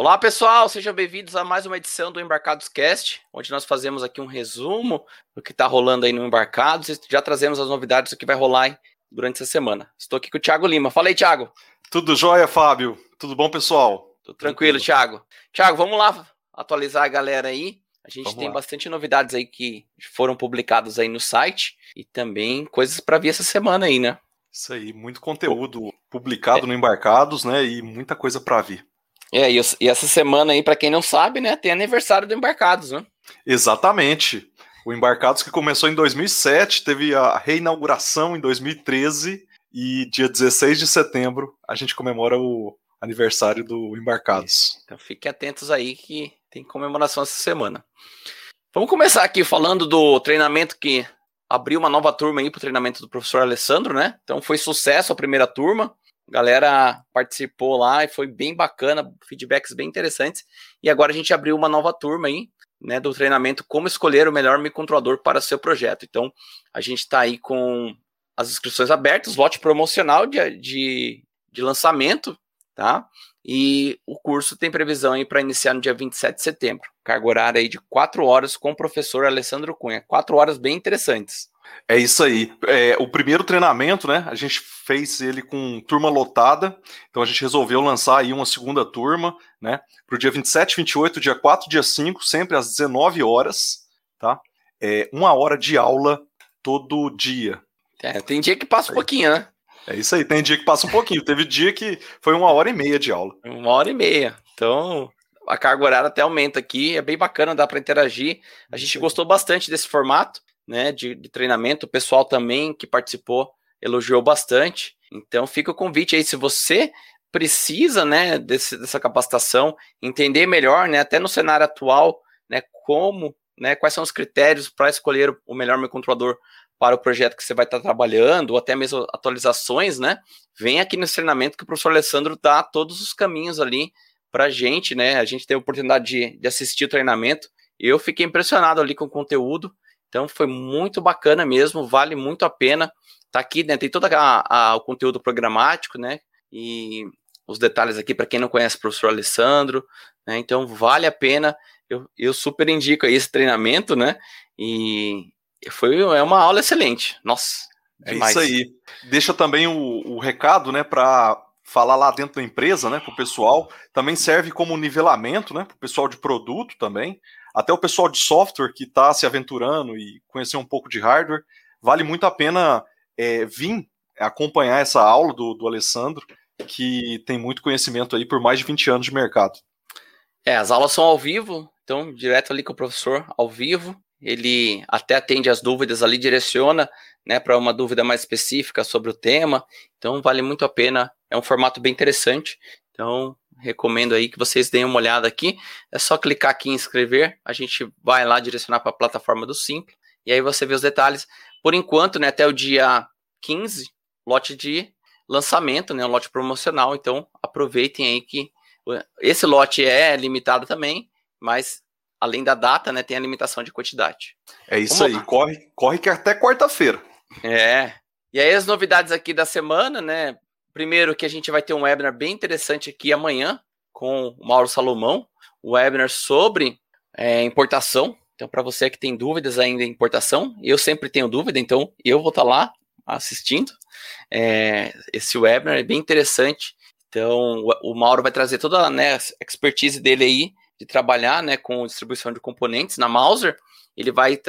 Olá pessoal, sejam bem-vindos a mais uma edição do Embarcados Cast, onde nós fazemos aqui um resumo do que está rolando aí no Embarcados e já trazemos as novidades do que vai rolar durante essa semana. Estou aqui com o Thiago Lima. Fala aí, Thiago. Tudo jóia, Fábio? Tudo bom, pessoal? Tudo tranquilo. Thiago. Thiago, vamos lá atualizar a galera aí. A gente vamos tem lá. bastante novidades aí que foram publicadas aí no site e também coisas para vir essa semana aí, né? Isso aí, muito conteúdo publicado é. no Embarcados, né? E muita coisa para vir. É, e, e essa semana aí, para quem não sabe, né, tem aniversário do Embarcados, né? Exatamente. O Embarcados que começou em 2007, teve a reinauguração em 2013 e dia 16 de setembro a gente comemora o aniversário do Embarcados. Então fiquem atentos aí que tem comemoração essa semana. Vamos começar aqui falando do treinamento que abriu uma nova turma aí para o treinamento do professor Alessandro, né? Então foi sucesso a primeira turma. A galera participou lá e foi bem bacana, feedbacks bem interessantes. E agora a gente abriu uma nova turma aí, né, do treinamento Como Escolher o Melhor Microcontrolador para seu projeto. Então, a gente está aí com as inscrições abertas, lote promocional de, de, de lançamento, tá? E o curso tem previsão aí para iniciar no dia 27 de setembro. Carga horária aí de 4 horas com o professor Alessandro Cunha. 4 horas bem interessantes. É isso aí. É, o primeiro treinamento, né? A gente fez ele com turma lotada, então a gente resolveu lançar aí uma segunda turma, né? Para o dia 27, 28, dia 4, dia 5, sempre às 19 horas, tá? É uma hora de aula todo dia. É, tem dia que passa um pouquinho, né? É isso aí, tem dia que passa um pouquinho. Teve dia que foi uma hora e meia de aula. Uma hora e meia. Então, a carga horária até aumenta aqui, é bem bacana, dá para interagir. A gente gostou bastante desse formato né, de, de treinamento, o pessoal também que participou elogiou bastante. Então fica o convite aí, se você precisa, né, desse, dessa capacitação, entender melhor, né, até no cenário atual, né, como, né, quais são os critérios para escolher o melhor microcontrolador para o projeto que você vai estar trabalhando, ou até mesmo atualizações, né, vem aqui nesse treinamento que o professor Alessandro dá todos os caminhos ali para a gente, né, a gente teve a oportunidade de, de assistir o treinamento, eu fiquei impressionado ali com o conteúdo, então foi muito bacana mesmo, vale muito a pena. Tá aqui, né? Tem todo a, a, o conteúdo programático, né? E os detalhes aqui para quem não conhece o professor Alessandro, né? Então vale a pena. Eu, eu super indico esse treinamento, né? E foi é uma aula excelente. Nossa. Demais. É isso aí. Deixa também o, o recado, né, para falar lá dentro da empresa, né, para o pessoal. Também serve como nivelamento, né, para o pessoal de produto também até o pessoal de software que está se aventurando e conhecer um pouco de hardware, vale muito a pena é, vir acompanhar essa aula do, do Alessandro, que tem muito conhecimento aí por mais de 20 anos de mercado. É, as aulas são ao vivo, então direto ali com o professor ao vivo. Ele até atende as dúvidas ali, direciona né, para uma dúvida mais específica sobre o tema. Então vale muito a pena. É um formato bem interessante. Então recomendo aí que vocês deem uma olhada aqui. É só clicar aqui em inscrever, a gente vai lá direcionar para a plataforma do Simples, e aí você vê os detalhes. Por enquanto, né, até o dia 15, lote de lançamento, né, um lote promocional, então aproveitem aí que esse lote é limitado também, mas além da data, né, tem a limitação de quantidade. É isso Vamos aí, lá. corre, corre que até quarta-feira. É. E aí as novidades aqui da semana, né, Primeiro que a gente vai ter um webinar bem interessante aqui amanhã com o Mauro Salomão, um webinar sobre é, importação. Então, para você que tem dúvidas ainda em importação, eu sempre tenho dúvida, então eu vou estar tá lá assistindo. É, esse webinar é bem interessante. Então, o, o Mauro vai trazer toda né, a expertise dele aí de trabalhar né, com distribuição de componentes na Mauser. Ele vai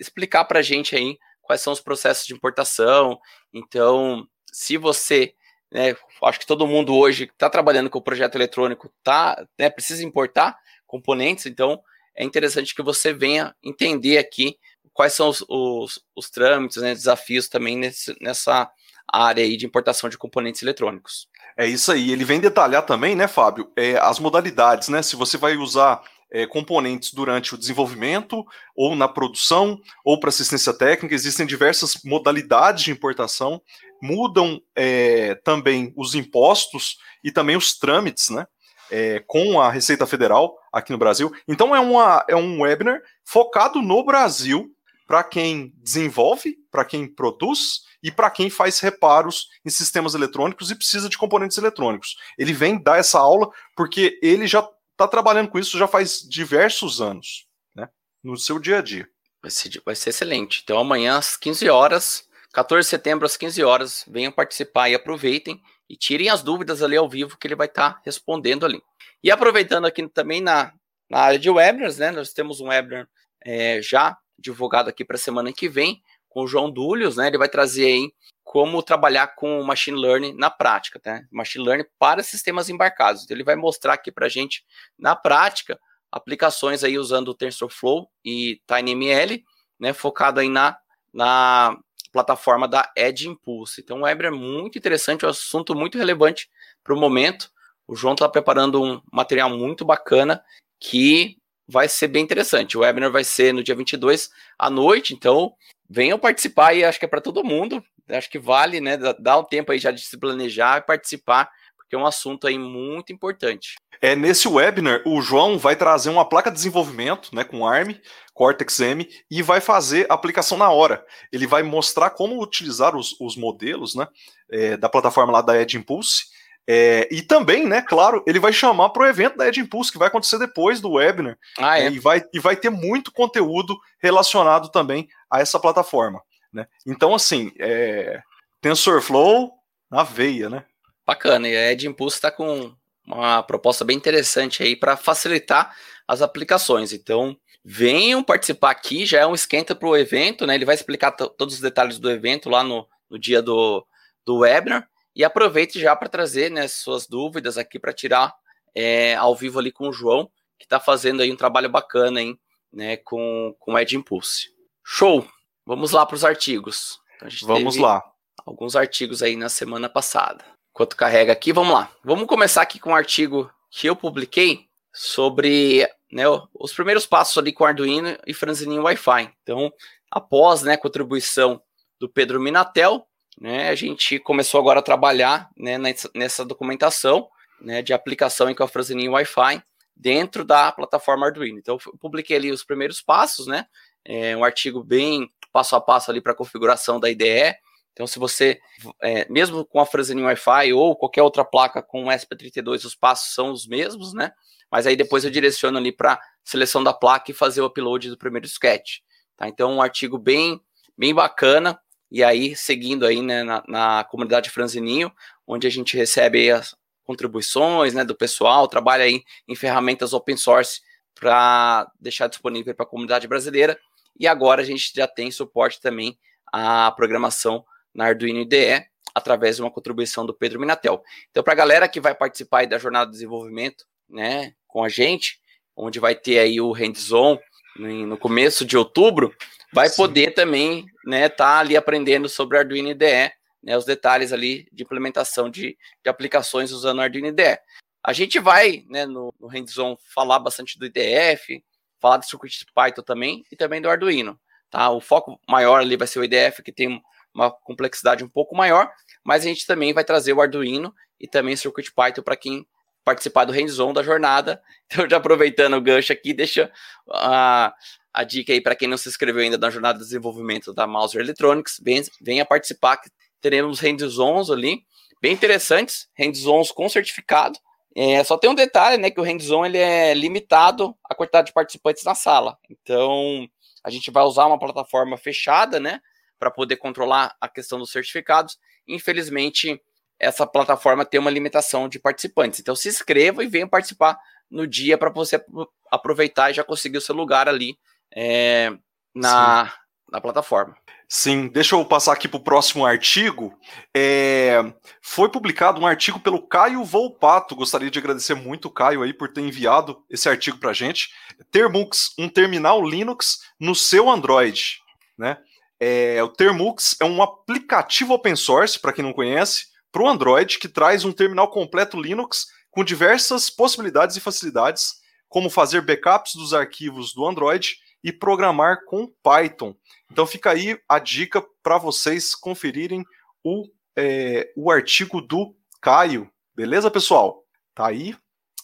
explicar para a gente aí quais são os processos de importação. Então, se você né, acho que todo mundo hoje que está trabalhando com o projeto eletrônico tá, né, precisa importar componentes, então é interessante que você venha entender aqui quais são os, os, os trâmites, né, desafios também nesse, nessa área aí de importação de componentes eletrônicos. É isso aí. Ele vem detalhar também, né, Fábio, é, as modalidades, né? Se você vai usar é, componentes durante o desenvolvimento, ou na produção, ou para assistência técnica. Existem diversas modalidades de importação, mudam é, também os impostos e também os trâmites, né? É, com a Receita Federal aqui no Brasil. Então é, uma, é um webinar focado no Brasil para quem desenvolve, para quem produz e para quem faz reparos em sistemas eletrônicos e precisa de componentes eletrônicos. Ele vem dar essa aula porque ele já está trabalhando com isso já faz diversos anos, né? No seu dia a dia. Vai ser, vai ser excelente. Então, amanhã às 15 horas, 14 de setembro às 15 horas, venham participar e aproveitem e tirem as dúvidas ali ao vivo que ele vai estar tá respondendo ali. E aproveitando aqui também na, na área de webinars, né? Nós temos um webinar é, já divulgado aqui para a semana que vem com o João Dúlios, né? Ele vai trazer aí como trabalhar com machine learning na prática, tá? Machine learning para sistemas embarcados. Então, ele vai mostrar aqui para a gente na prática aplicações aí usando o TensorFlow e TinyML, né? Focado aí na, na plataforma da Edge Impulse. Então, o webinar é muito interessante, é um assunto muito relevante para o momento. O João está preparando um material muito bacana que vai ser bem interessante. O webinar vai ser no dia 22 à noite, então venham participar e acho que é para todo mundo. Acho que vale, né, dar um tempo aí já de se planejar e participar, porque é um assunto aí muito importante. É, nesse webinar, o João vai trazer uma placa de desenvolvimento, né, com ARM, Cortex-M, e vai fazer a aplicação na hora. Ele vai mostrar como utilizar os, os modelos, né, é, da plataforma lá da Edge Impulse, é, e também, né, claro, ele vai chamar para o evento da Edge Impulse, que vai acontecer depois do webinar. Ah, é? e, vai, e vai ter muito conteúdo relacionado também a essa plataforma. Né? Então, assim, é, TensorFlow na veia, né? Bacana, e a Edge Impulse está com uma proposta bem interessante aí para facilitar as aplicações. Então, venham participar aqui, já é um esquenta para o evento, né? Ele vai explicar todos os detalhes do evento lá no, no dia do, do webinar. E aproveite já para trazer né, suas dúvidas aqui para tirar é, ao vivo ali com o João, que está fazendo aí um trabalho bacana hein, né, com, com o Ed Impulse. Show! Vamos lá para os artigos. Então, vamos lá. Alguns artigos aí na semana passada. Enquanto carrega aqui, vamos lá. Vamos começar aqui com um artigo que eu publiquei sobre né, os primeiros passos ali com Arduino e Franzininho Wi-Fi. Então, após né, a contribuição do Pedro Minatel, né, a gente começou agora a trabalhar né, nessa, documentação né, de aplicação em a Wi-Fi dentro da plataforma Arduino. Então, eu publiquei ali os primeiros passos, né, é um artigo bem passo a passo ali para a configuração da IDE. Então, se você, é, mesmo com a Franzinin Wi-Fi ou qualquer outra placa com SP32, os passos são os mesmos, né? Mas aí depois eu direciono ali para seleção da placa e fazer o upload do primeiro sketch. Tá? Então, um artigo bem, bem bacana e aí seguindo aí né, na, na comunidade Franzininho, onde a gente recebe as contribuições né, do pessoal, trabalha aí em ferramentas open source para deixar disponível para a comunidade brasileira. E agora a gente já tem suporte também à programação na Arduino IDE, através de uma contribuição do Pedro Minatel. Então, para a galera que vai participar da jornada de desenvolvimento né, com a gente, onde vai ter aí o hands-on no começo de outubro, vai Sim. poder também, né, tá ali aprendendo sobre Arduino IDE, né, os detalhes ali de implementação de, de aplicações usando Arduino IDE. A gente vai, né, no, no hands-on falar bastante do IDF, falar do circuit Python também e também do Arduino, tá? O foco maior ali vai ser o IDF, que tem uma complexidade um pouco maior, mas a gente também vai trazer o Arduino e também o circuit Python para quem participar do hands-on da jornada. Então, já aproveitando o gancho aqui, deixa a, a dica aí para quem não se inscreveu ainda na jornada de desenvolvimento da Mouser Electronics, venha, participar, que teremos hands-ons ali, bem interessantes, hands-ons com certificado. É, só tem um detalhe, né, que o hands-on ele é limitado à quantidade de participantes na sala. Então, a gente vai usar uma plataforma fechada, né, para poder controlar a questão dos certificados. Infelizmente, essa plataforma tem uma limitação de participantes. Então se inscreva e venha participar no dia para você aproveitar e já conseguir o seu lugar ali é, na, na plataforma. Sim, deixa eu passar aqui para o próximo artigo. É, foi publicado um artigo pelo Caio Volpato. Gostaria de agradecer muito o Caio aí por ter enviado esse artigo para a gente. Termux, um terminal Linux no seu Android. Né? É, o Termux é um aplicativo open source, para quem não conhece, para o Android que traz um terminal completo Linux com diversas possibilidades e facilidades, como fazer backups dos arquivos do Android e programar com Python. Então fica aí a dica para vocês conferirem o, é, o artigo do Caio. Beleza, pessoal? Tá aí.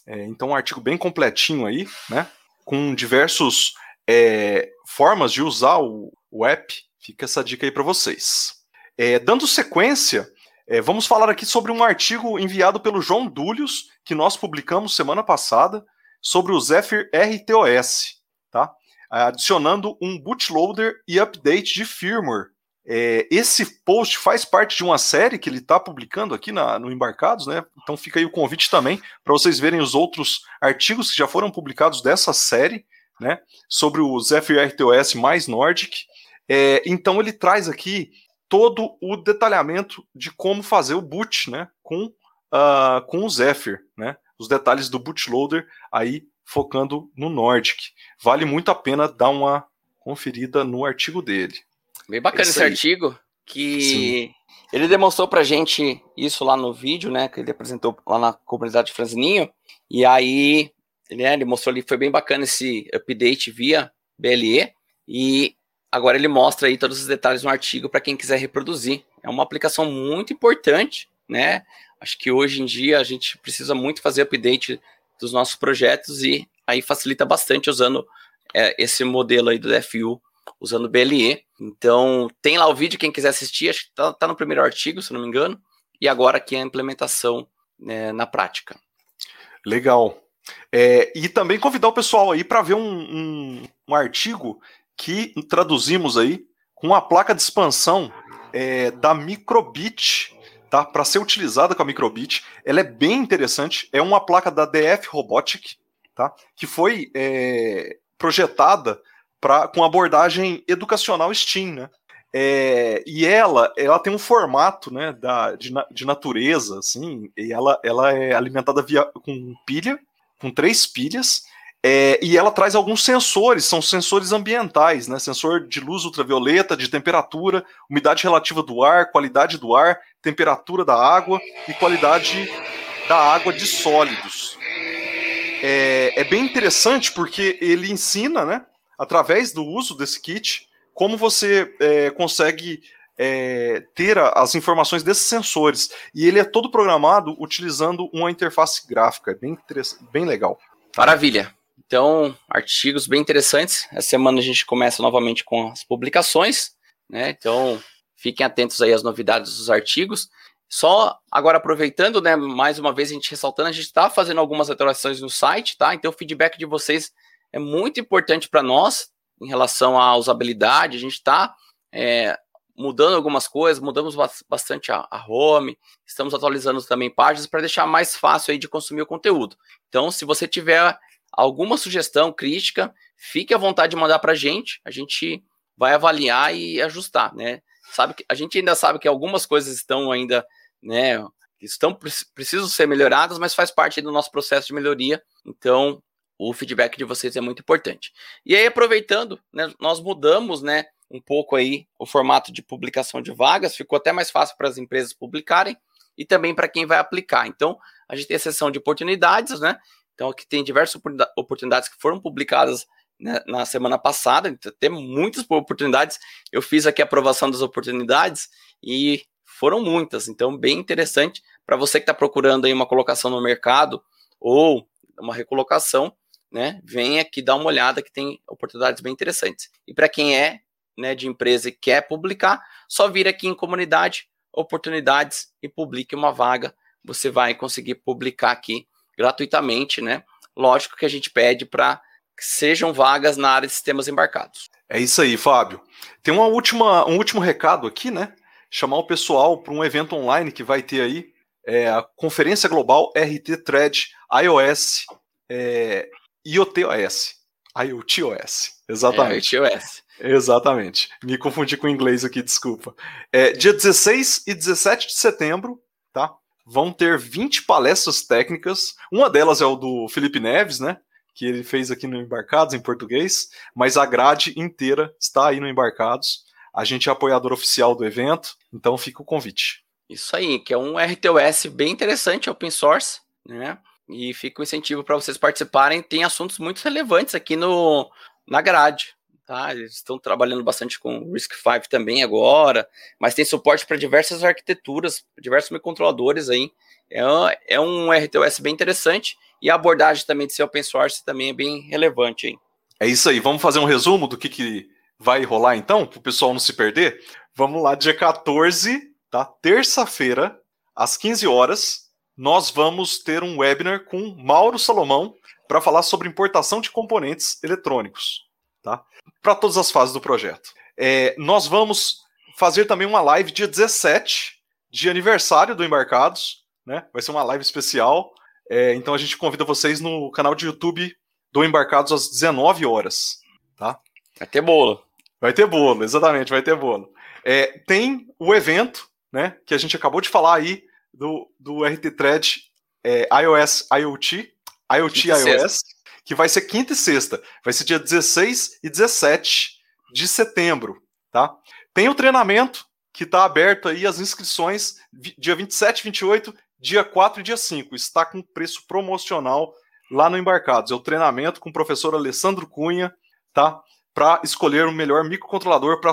É, então um artigo bem completinho aí, né? Com diversas é, formas de usar o, o app. Fica essa dica aí para vocês. É, dando sequência, é, vamos falar aqui sobre um artigo enviado pelo João Dúlios, que nós publicamos semana passada, sobre o Zephyr RTOS, tá? Adicionando um bootloader e update de firmware. É, esse post faz parte de uma série que ele está publicando aqui na, no Embarcados, né? Então fica aí o convite também para vocês verem os outros artigos que já foram publicados dessa série, né? Sobre o Zephyr RTOS mais Nordic. É, então ele traz aqui todo o detalhamento de como fazer o boot, né, com, uh, com o Zephyr, né, os detalhes do bootloader aí focando no Nordic. Vale muito a pena dar uma conferida no artigo dele. Bem bacana esse artigo, que Sim. ele demonstrou pra gente isso lá no vídeo, né, que ele apresentou lá na comunidade de Franzininho, e aí ele, né, ele mostrou ali, foi bem bacana esse update via BLE, e Agora ele mostra aí todos os detalhes no artigo para quem quiser reproduzir. É uma aplicação muito importante, né? Acho que hoje em dia a gente precisa muito fazer update dos nossos projetos e aí facilita bastante usando é, esse modelo aí do DFU, usando BLE. Então, tem lá o vídeo, quem quiser assistir, acho que tá, tá no primeiro artigo, se não me engano, e agora aqui a implementação né, na prática. Legal. É, e também convidar o pessoal aí para ver um, um, um artigo que traduzimos aí com a placa de expansão é, da Microbit, tá? Para ser utilizada com a Microbit, ela é bem interessante. É uma placa da DF Robotic, tá? Que foi é, projetada para com abordagem educacional STEAM, né? É, e ela, ela tem um formato, né, da, de, de natureza, assim, e ela, ela é alimentada via, com pilha, com três pilhas, é, e ela traz alguns sensores, são sensores ambientais, né? Sensor de luz ultravioleta, de temperatura, umidade relativa do ar, qualidade do ar, temperatura da água e qualidade da água de sólidos. É, é bem interessante porque ele ensina, né, através do uso desse kit, como você é, consegue é, ter as informações desses sensores. E ele é todo programado utilizando uma interface gráfica, bem, bem legal. Maravilha. Então, artigos bem interessantes. Essa semana a gente começa novamente com as publicações, né? Então, fiquem atentos aí às novidades dos artigos. Só agora aproveitando, né, mais uma vez a gente ressaltando, a gente está fazendo algumas atualizações no site, tá? Então o feedback de vocês é muito importante para nós em relação à usabilidade. A gente está é, mudando algumas coisas, mudamos bastante a, a home, estamos atualizando também páginas para deixar mais fácil aí de consumir o conteúdo. Então, se você tiver alguma sugestão, crítica, fique à vontade de mandar para a gente. A gente vai avaliar e ajustar, né? Sabe que a gente ainda sabe que algumas coisas estão ainda, né? Estão precisam ser melhoradas, mas faz parte do nosso processo de melhoria. Então, o feedback de vocês é muito importante. E aí, aproveitando, né, nós mudamos, né, um pouco aí o formato de publicação de vagas, ficou até mais fácil para as empresas publicarem e também para quem vai aplicar. Então, a gente tem a seção de oportunidades, né? Então, aqui tem diversas oportunidades que foram publicadas né, na semana passada, então, tem muitas oportunidades. Eu fiz aqui a aprovação das oportunidades e foram muitas, então bem interessante para você que está procurando aí uma colocação no mercado ou uma recolocação, né? Vem aqui dar uma olhada que tem oportunidades bem interessantes. E para quem é né, de empresa e quer publicar, só vir aqui em comunidade, oportunidades e publique uma vaga. Você vai conseguir publicar aqui gratuitamente, né? Lógico que a gente pede para que sejam vagas na área de sistemas embarcados. É isso aí, Fábio. Tem uma última, um último recado aqui, né? Chamar o pessoal para um evento online que vai ter aí, é a Conferência Global RT Thread iOS é, IoTOS. IoTOS, exatamente. É, IoTOS. Exatamente. Me confundi com o inglês aqui, desculpa. É, dia 16 e 17 de setembro, tá? Vão ter 20 palestras técnicas. Uma delas é o do Felipe Neves, né? Que ele fez aqui no Embarcados, em português, mas a grade inteira está aí no Embarcados. A gente é apoiador oficial do evento, então fica o convite. Isso aí, que é um RTOS bem interessante, open source, né? E fica o incentivo para vocês participarem. Tem assuntos muito relevantes aqui no, na grade. Tá? Eles estão trabalhando bastante com Risk 5 também agora, mas tem suporte para diversas arquiteturas, diversos microcontroladores aí. É, é um RTOS bem interessante e a abordagem também de ser open source também é bem relevante aí. É isso aí, vamos fazer um resumo do que, que vai rolar então, para o pessoal não se perder? Vamos lá, dia 14, tá? Terça-feira, às 15 horas, nós vamos ter um webinar com Mauro Salomão, para falar sobre importação de componentes eletrônicos, tá? Para todas as fases do projeto. É, nós vamos fazer também uma live dia 17 de aniversário do Embarcados, né? Vai ser uma live especial. É, então a gente convida vocês no canal de YouTube do Embarcados às 19 horas, tá? Vai ter bolo. Vai ter bolo, exatamente, vai ter bolo. É, tem o evento, né? Que a gente acabou de falar aí do, do RT Thread é, iOS IoT, IoT iOS, que vai ser quinta e sexta. Vai ser dia 16 e 17 de setembro, tá? Tem o treinamento que está aberto aí as inscrições dia 27, 28, dia 4 e dia 5. Está com preço promocional lá no Embarcados. É o treinamento com o professor Alessandro Cunha, tá? Para escolher o melhor microcontrolador para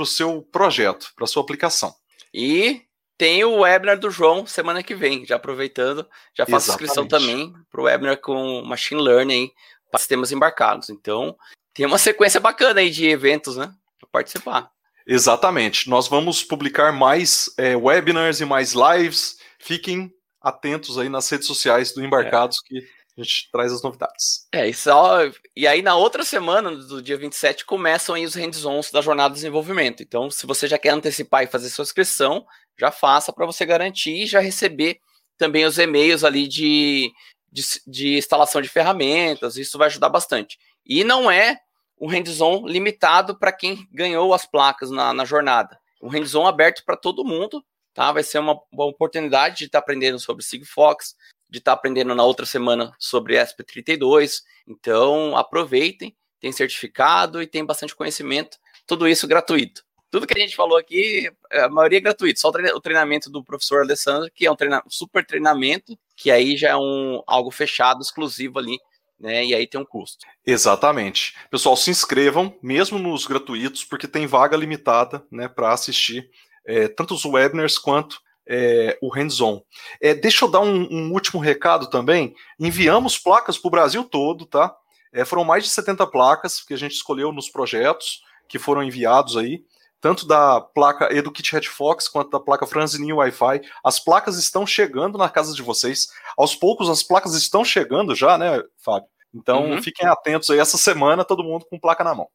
o seu projeto, para sua aplicação. E tem o webinar do João semana que vem, já aproveitando, já faço Exatamente. inscrição também para o webinar com Machine Learning para sistemas embarcados. Então, tem uma sequência bacana aí de eventos, né? Para participar. Exatamente. Nós vamos publicar mais é, webinars e mais lives. Fiquem atentos aí nas redes sociais do Embarcados é. que a gente traz as novidades. É, e, só, e aí na outra semana, do dia 27, começam aí os hands-ons da jornada de desenvolvimento. Então, se você já quer antecipar e fazer sua inscrição, já faça para você garantir e já receber também os e-mails ali de, de, de instalação de ferramentas. Isso vai ajudar bastante. E não é um hands-on limitado para quem ganhou as placas na, na jornada. Um hands-on aberto para todo mundo, tá? Vai ser uma boa oportunidade de estar tá aprendendo sobre Sigfox, de estar tá aprendendo na outra semana sobre SP32. Então, aproveitem, tem certificado e tem bastante conhecimento, tudo isso gratuito. Tudo que a gente falou aqui, a maioria é gratuito, só o treinamento do professor Alessandro, que é um treina super treinamento, que aí já é um algo fechado, exclusivo ali né? E aí tem um custo. Exatamente. Pessoal, se inscrevam, mesmo nos gratuitos, porque tem vaga limitada, né, para assistir é, tanto os webinars quanto é, o hands-on. É, deixa eu dar um, um, último recado também. Enviamos placas para o Brasil todo, tá? É, foram mais de 70 placas que a gente escolheu nos projetos que foram enviados aí tanto da placa EduKit Red Fox quanto da placa Franzini Wi-Fi. As placas estão chegando na casa de vocês. Aos poucos as placas estão chegando já, né, Fábio? Então uhum. fiquem atentos aí essa semana, todo mundo com placa na mão.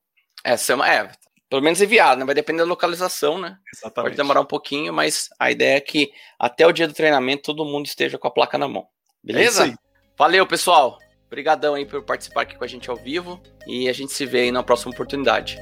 Essa é, é pelo menos enviado, né? Vai depender da localização, né? Exatamente. Pode demorar um pouquinho, mas a ideia é que até o dia do treinamento todo mundo esteja com a placa na mão. Beleza? É Valeu, pessoal. Obrigadão aí por participar aqui com a gente ao vivo e a gente se vê aí na próxima oportunidade.